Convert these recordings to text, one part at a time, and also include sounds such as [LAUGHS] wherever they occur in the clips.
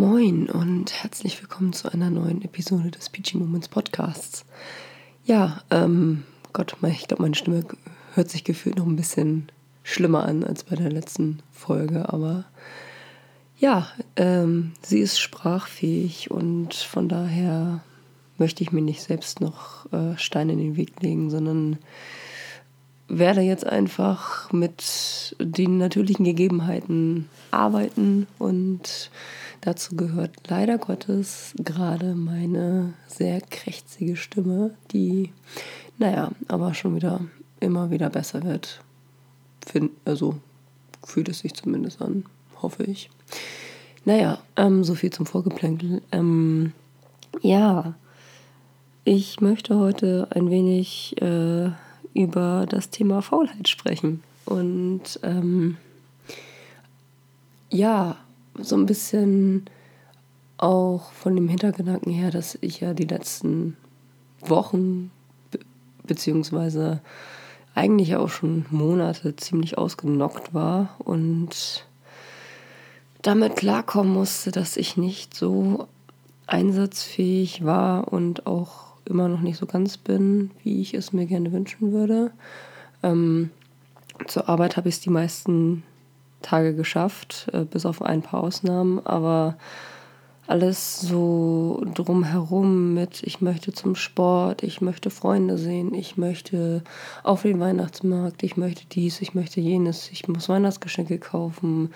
Moin und herzlich willkommen zu einer neuen Episode des Peachy Moments Podcasts. Ja, ähm, Gott, ich glaube, meine Stimme hört sich gefühlt noch ein bisschen schlimmer an als bei der letzten Folge, aber ja, ähm, sie ist sprachfähig und von daher möchte ich mir nicht selbst noch äh, Steine in den Weg legen, sondern werde jetzt einfach mit den natürlichen Gegebenheiten arbeiten und dazu gehört leider Gottes gerade meine sehr krächzige Stimme, die, naja, aber schon wieder immer wieder besser wird. Find, also fühlt es sich zumindest an, hoffe ich. Naja, ähm, so viel zum Vorgeplänkel. Ähm, ja, ich möchte heute ein wenig äh, über das Thema Faulheit sprechen. Und ähm, ja, so ein bisschen auch von dem Hintergedanken her, dass ich ja die letzten Wochen be beziehungsweise eigentlich auch schon Monate ziemlich ausgenockt war und damit klarkommen musste, dass ich nicht so einsatzfähig war und auch immer noch nicht so ganz bin, wie ich es mir gerne wünschen würde. Ähm, zur Arbeit habe ich es die meisten Tage geschafft, äh, bis auf ein paar Ausnahmen, aber alles so drumherum mit, ich möchte zum Sport, ich möchte Freunde sehen, ich möchte auf den Weihnachtsmarkt, ich möchte dies, ich möchte jenes, ich muss Weihnachtsgeschenke kaufen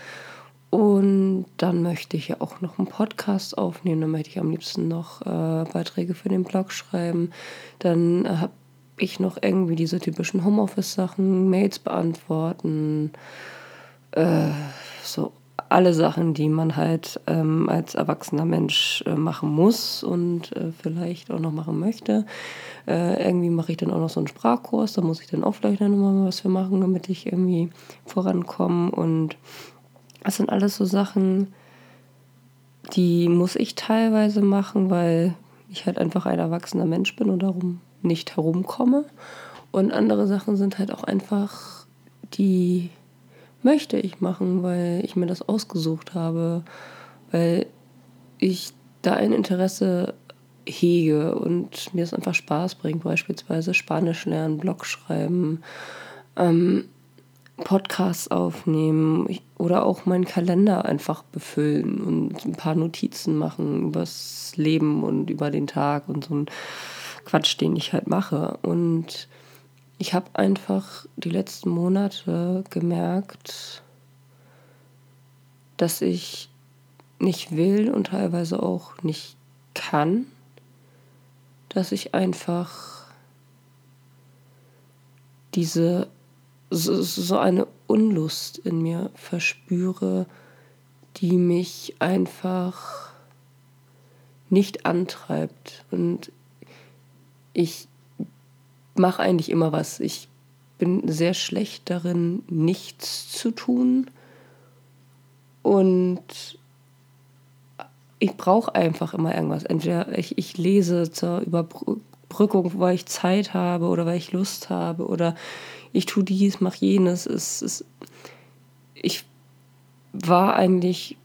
und dann möchte ich ja auch noch einen Podcast aufnehmen. Dann möchte ich am liebsten noch äh, Beiträge für den Blog schreiben. Dann habe ich noch irgendwie diese typischen Homeoffice-Sachen, Mails beantworten. Äh, so alle Sachen, die man halt ähm, als erwachsener Mensch äh, machen muss und äh, vielleicht auch noch machen möchte. Äh, irgendwie mache ich dann auch noch so einen Sprachkurs, da muss ich dann auch vielleicht noch mal was für machen, damit ich irgendwie vorankomme und das sind alles so Sachen, die muss ich teilweise machen, weil ich halt einfach ein erwachsener Mensch bin und darum nicht herumkomme. Und andere Sachen sind halt auch einfach, die möchte ich machen, weil ich mir das ausgesucht habe, weil ich da ein Interesse hege und mir es einfach Spaß bringt, beispielsweise Spanisch lernen, Blog schreiben, ähm, Podcasts aufnehmen oder auch meinen Kalender einfach befüllen und ein paar Notizen machen übers Leben und über den Tag und so ein Quatsch, den ich halt mache. Und ich habe einfach die letzten Monate gemerkt, dass ich nicht will und teilweise auch nicht kann, dass ich einfach diese so, eine Unlust in mir verspüre, die mich einfach nicht antreibt. Und ich mache eigentlich immer was. Ich bin sehr schlecht darin, nichts zu tun. Und ich brauche einfach immer irgendwas. Entweder ich, ich lese zur Überbrückung, weil ich Zeit habe oder weil ich Lust habe oder ich tue dies, mach jenes. Es, es, ich war eigentlich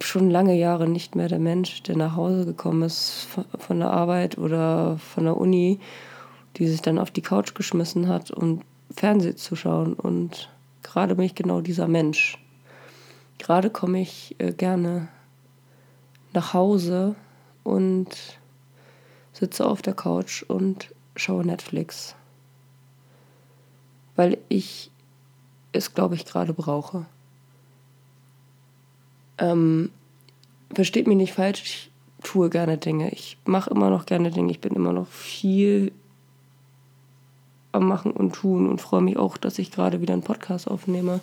schon lange Jahre nicht mehr der Mensch, der nach Hause gekommen ist von der Arbeit oder von der Uni, die sich dann auf die Couch geschmissen hat, um Fernsehen zu schauen. Und gerade bin ich genau dieser Mensch. Gerade komme ich äh, gerne nach Hause und sitze auf der Couch und schaue Netflix weil ich es, glaube ich, gerade brauche. Ähm, versteht mich nicht falsch, ich tue gerne Dinge. Ich mache immer noch gerne Dinge. Ich bin immer noch viel am Machen und Tun und freue mich auch, dass ich gerade wieder einen Podcast aufnehme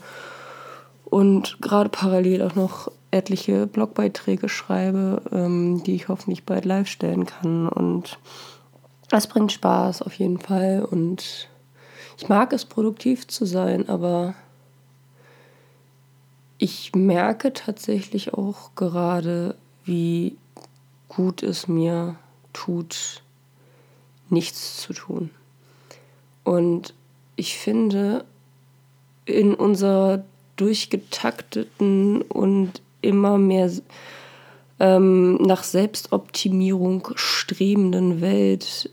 und gerade parallel auch noch etliche Blogbeiträge schreibe, ähm, die ich hoffentlich bald live stellen kann. Und das bringt Spaß auf jeden Fall und ich mag es, produktiv zu sein, aber ich merke tatsächlich auch gerade, wie gut es mir tut, nichts zu tun. Und ich finde, in unserer durchgetakteten und immer mehr ähm, nach Selbstoptimierung strebenden Welt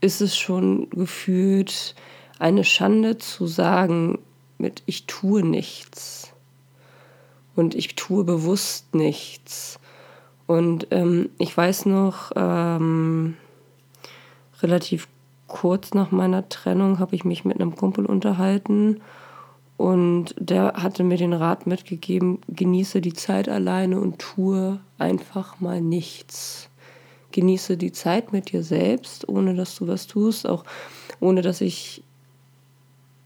ist es schon gefühlt eine Schande zu sagen, mit ich tue nichts und ich tue bewusst nichts. Und ähm, ich weiß noch, ähm, relativ kurz nach meiner Trennung habe ich mich mit einem Kumpel unterhalten und der hatte mir den Rat mitgegeben, genieße die Zeit alleine und tue einfach mal nichts. Genieße die Zeit mit dir selbst, ohne dass du was tust, auch ohne dass ich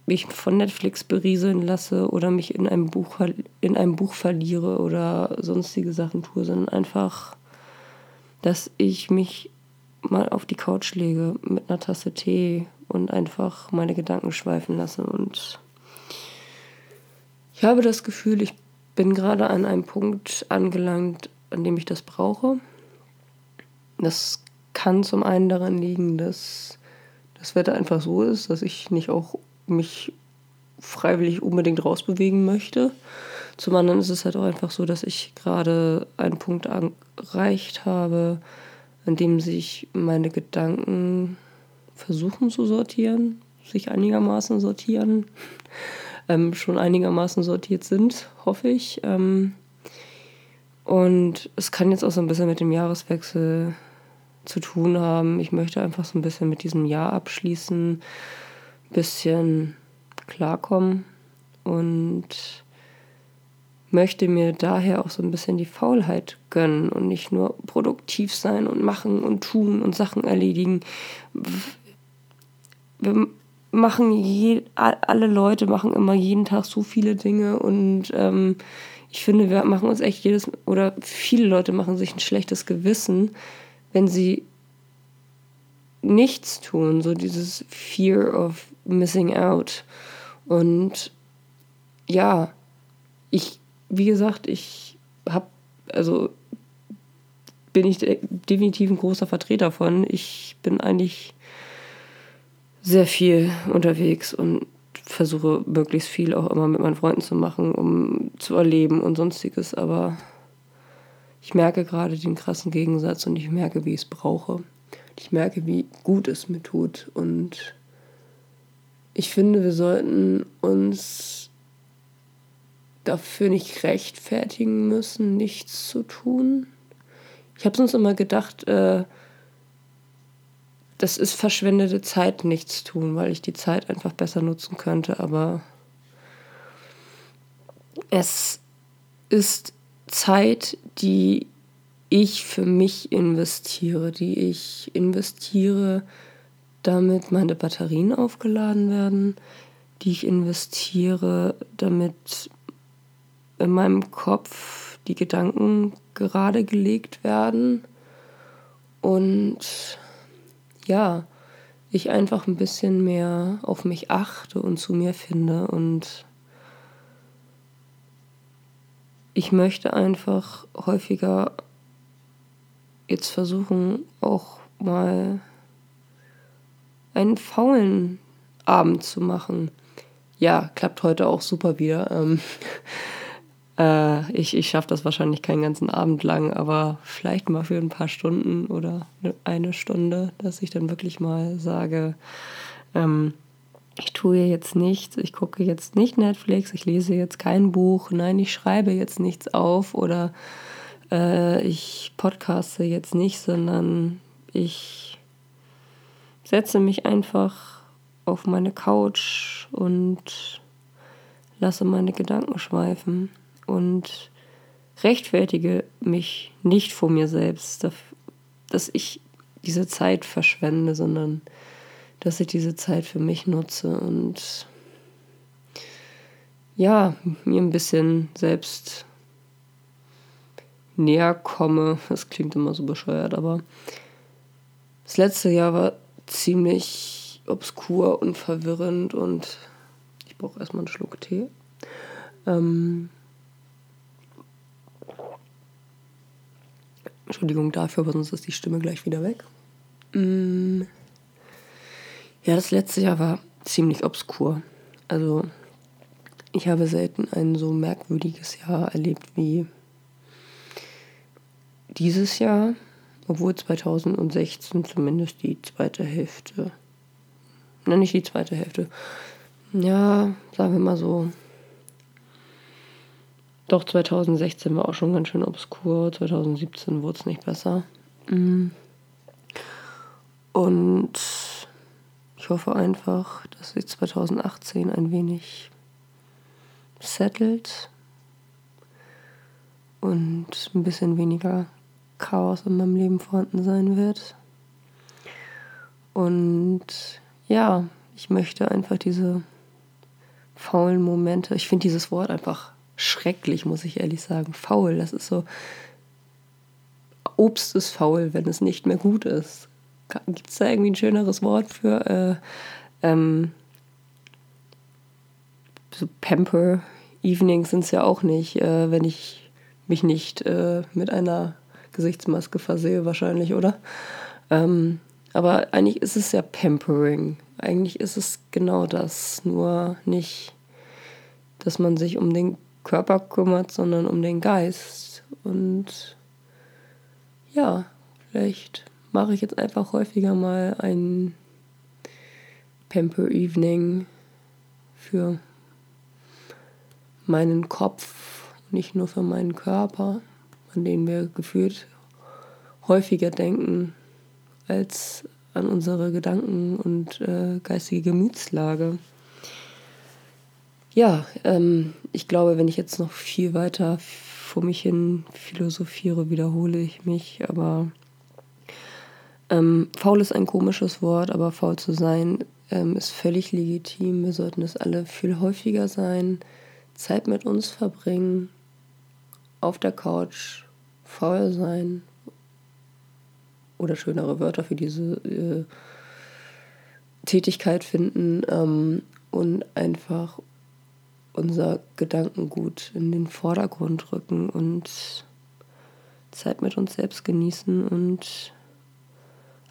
mich von Netflix berieseln lasse oder mich in einem Buch, in einem Buch verliere oder sonstige Sachen tue, sondern einfach, dass ich mich mal auf die Couch lege mit einer Tasse Tee und einfach meine Gedanken schweifen lasse. Und ich habe das Gefühl, ich bin gerade an einem Punkt angelangt, an dem ich das brauche. Das kann zum einen daran liegen, dass das Wetter einfach so ist, dass ich nicht auch mich freiwillig unbedingt rausbewegen möchte. Zum anderen ist es halt auch einfach so, dass ich gerade einen Punkt erreicht habe, an dem sich meine Gedanken versuchen zu sortieren, sich einigermaßen sortieren, ähm, schon einigermaßen sortiert sind, hoffe ich. Ähm, und es kann jetzt auch so ein bisschen mit dem Jahreswechsel zu tun haben. Ich möchte einfach so ein bisschen mit diesem Jahr abschließen, ein bisschen klarkommen und möchte mir daher auch so ein bisschen die Faulheit gönnen und nicht nur produktiv sein und machen und tun und Sachen erledigen. Wir machen je, alle Leute machen immer jeden Tag so viele Dinge und ähm, ich finde, wir machen uns echt jedes oder viele Leute machen sich ein schlechtes Gewissen, wenn sie nichts tun, so dieses Fear of missing out. Und ja, ich wie gesagt, ich habe, also bin ich definitiv ein großer Vertreter von. Ich bin eigentlich sehr viel unterwegs und versuche möglichst viel auch immer mit meinen Freunden zu machen, um zu erleben und sonstiges. Aber ich merke gerade den krassen Gegensatz und ich merke, wie ich es brauche. Ich merke, wie gut es mir tut. Und ich finde, wir sollten uns dafür nicht rechtfertigen müssen, nichts zu tun. Ich habe sonst immer gedacht, äh, das ist verschwendete Zeit, nichts tun, weil ich die Zeit einfach besser nutzen könnte. Aber es ist Zeit, die ich für mich investiere, die ich investiere, damit meine Batterien aufgeladen werden, die ich investiere, damit in meinem Kopf die Gedanken gerade gelegt werden und ja, ich einfach ein bisschen mehr auf mich achte und zu mir finde und ich möchte einfach häufiger jetzt versuchen, auch mal einen faulen Abend zu machen. Ja, klappt heute auch super wieder. Ähm, [LAUGHS] äh, ich ich schaffe das wahrscheinlich keinen ganzen Abend lang, aber vielleicht mal für ein paar Stunden oder eine Stunde, dass ich dann wirklich mal sage, ähm, ich tue jetzt nichts, ich gucke jetzt nicht Netflix, ich lese jetzt kein Buch, nein, ich schreibe jetzt nichts auf oder äh, ich podcaste jetzt nicht, sondern ich setze mich einfach auf meine Couch und lasse meine Gedanken schweifen und rechtfertige mich nicht vor mir selbst, dass ich diese Zeit verschwende, sondern dass ich diese Zeit für mich nutze und ja, mir ein bisschen selbst näher komme. Das klingt immer so bescheuert, aber das letzte Jahr war ziemlich obskur und verwirrend und ich brauche erstmal einen Schluck Tee. Ähm, Entschuldigung dafür, aber sonst ist die Stimme gleich wieder weg. Mm. Ja, das letzte Jahr war ziemlich obskur. Also ich habe selten ein so merkwürdiges Jahr erlebt wie dieses Jahr, obwohl 2016 zumindest die zweite Hälfte, nein, nicht die zweite Hälfte, ja, sagen wir mal so, doch 2016 war auch schon ganz schön obskur, 2017 wurde es nicht besser. Mhm. Und ich hoffe einfach, dass sich 2018 ein wenig settelt und ein bisschen weniger Chaos in meinem Leben vorhanden sein wird. Und ja, ich möchte einfach diese faulen Momente, ich finde dieses Wort einfach schrecklich, muss ich ehrlich sagen. Faul, das ist so, Obst ist faul, wenn es nicht mehr gut ist. Gibt es da irgendwie ein schöneres Wort für? Äh, ähm, so Pamper Evenings sind es ja auch nicht, äh, wenn ich mich nicht äh, mit einer Gesichtsmaske versehe, wahrscheinlich, oder? Ähm, aber eigentlich ist es ja Pampering. Eigentlich ist es genau das, nur nicht, dass man sich um den Körper kümmert, sondern um den Geist. Und ja, vielleicht mache ich jetzt einfach häufiger mal ein Pamper Evening für meinen Kopf, nicht nur für meinen Körper, an den wir gefühlt häufiger denken als an unsere Gedanken und äh, geistige Gemütslage. Ja, ähm, ich glaube, wenn ich jetzt noch viel weiter vor mich hin philosophiere, wiederhole ich mich, aber ähm, faul ist ein komisches Wort, aber faul zu sein ähm, ist völlig legitim. Wir sollten es alle viel häufiger sein, Zeit mit uns verbringen, auf der Couch, faul sein oder schönere Wörter für diese äh, Tätigkeit finden ähm, und einfach unser Gedankengut in den Vordergrund rücken und Zeit mit uns selbst genießen und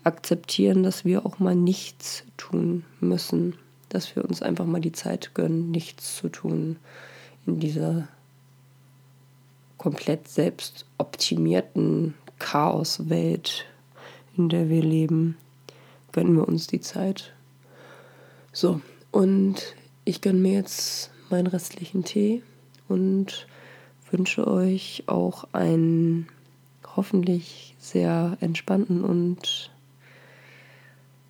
akzeptieren, dass wir auch mal nichts tun müssen, dass wir uns einfach mal die Zeit gönnen, nichts zu tun in dieser komplett selbst optimierten Chaoswelt, in der wir leben, gönnen wir uns die Zeit. So, und ich gönne mir jetzt meinen restlichen Tee und wünsche euch auch einen hoffentlich sehr entspannten und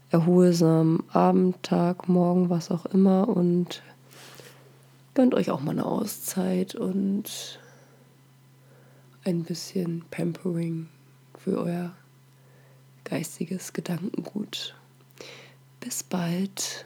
erholsamen Abend, Tag, Morgen, was auch immer und gönnt euch auch mal eine Auszeit und ein bisschen Pampering für euer geistiges Gedankengut. Bis bald.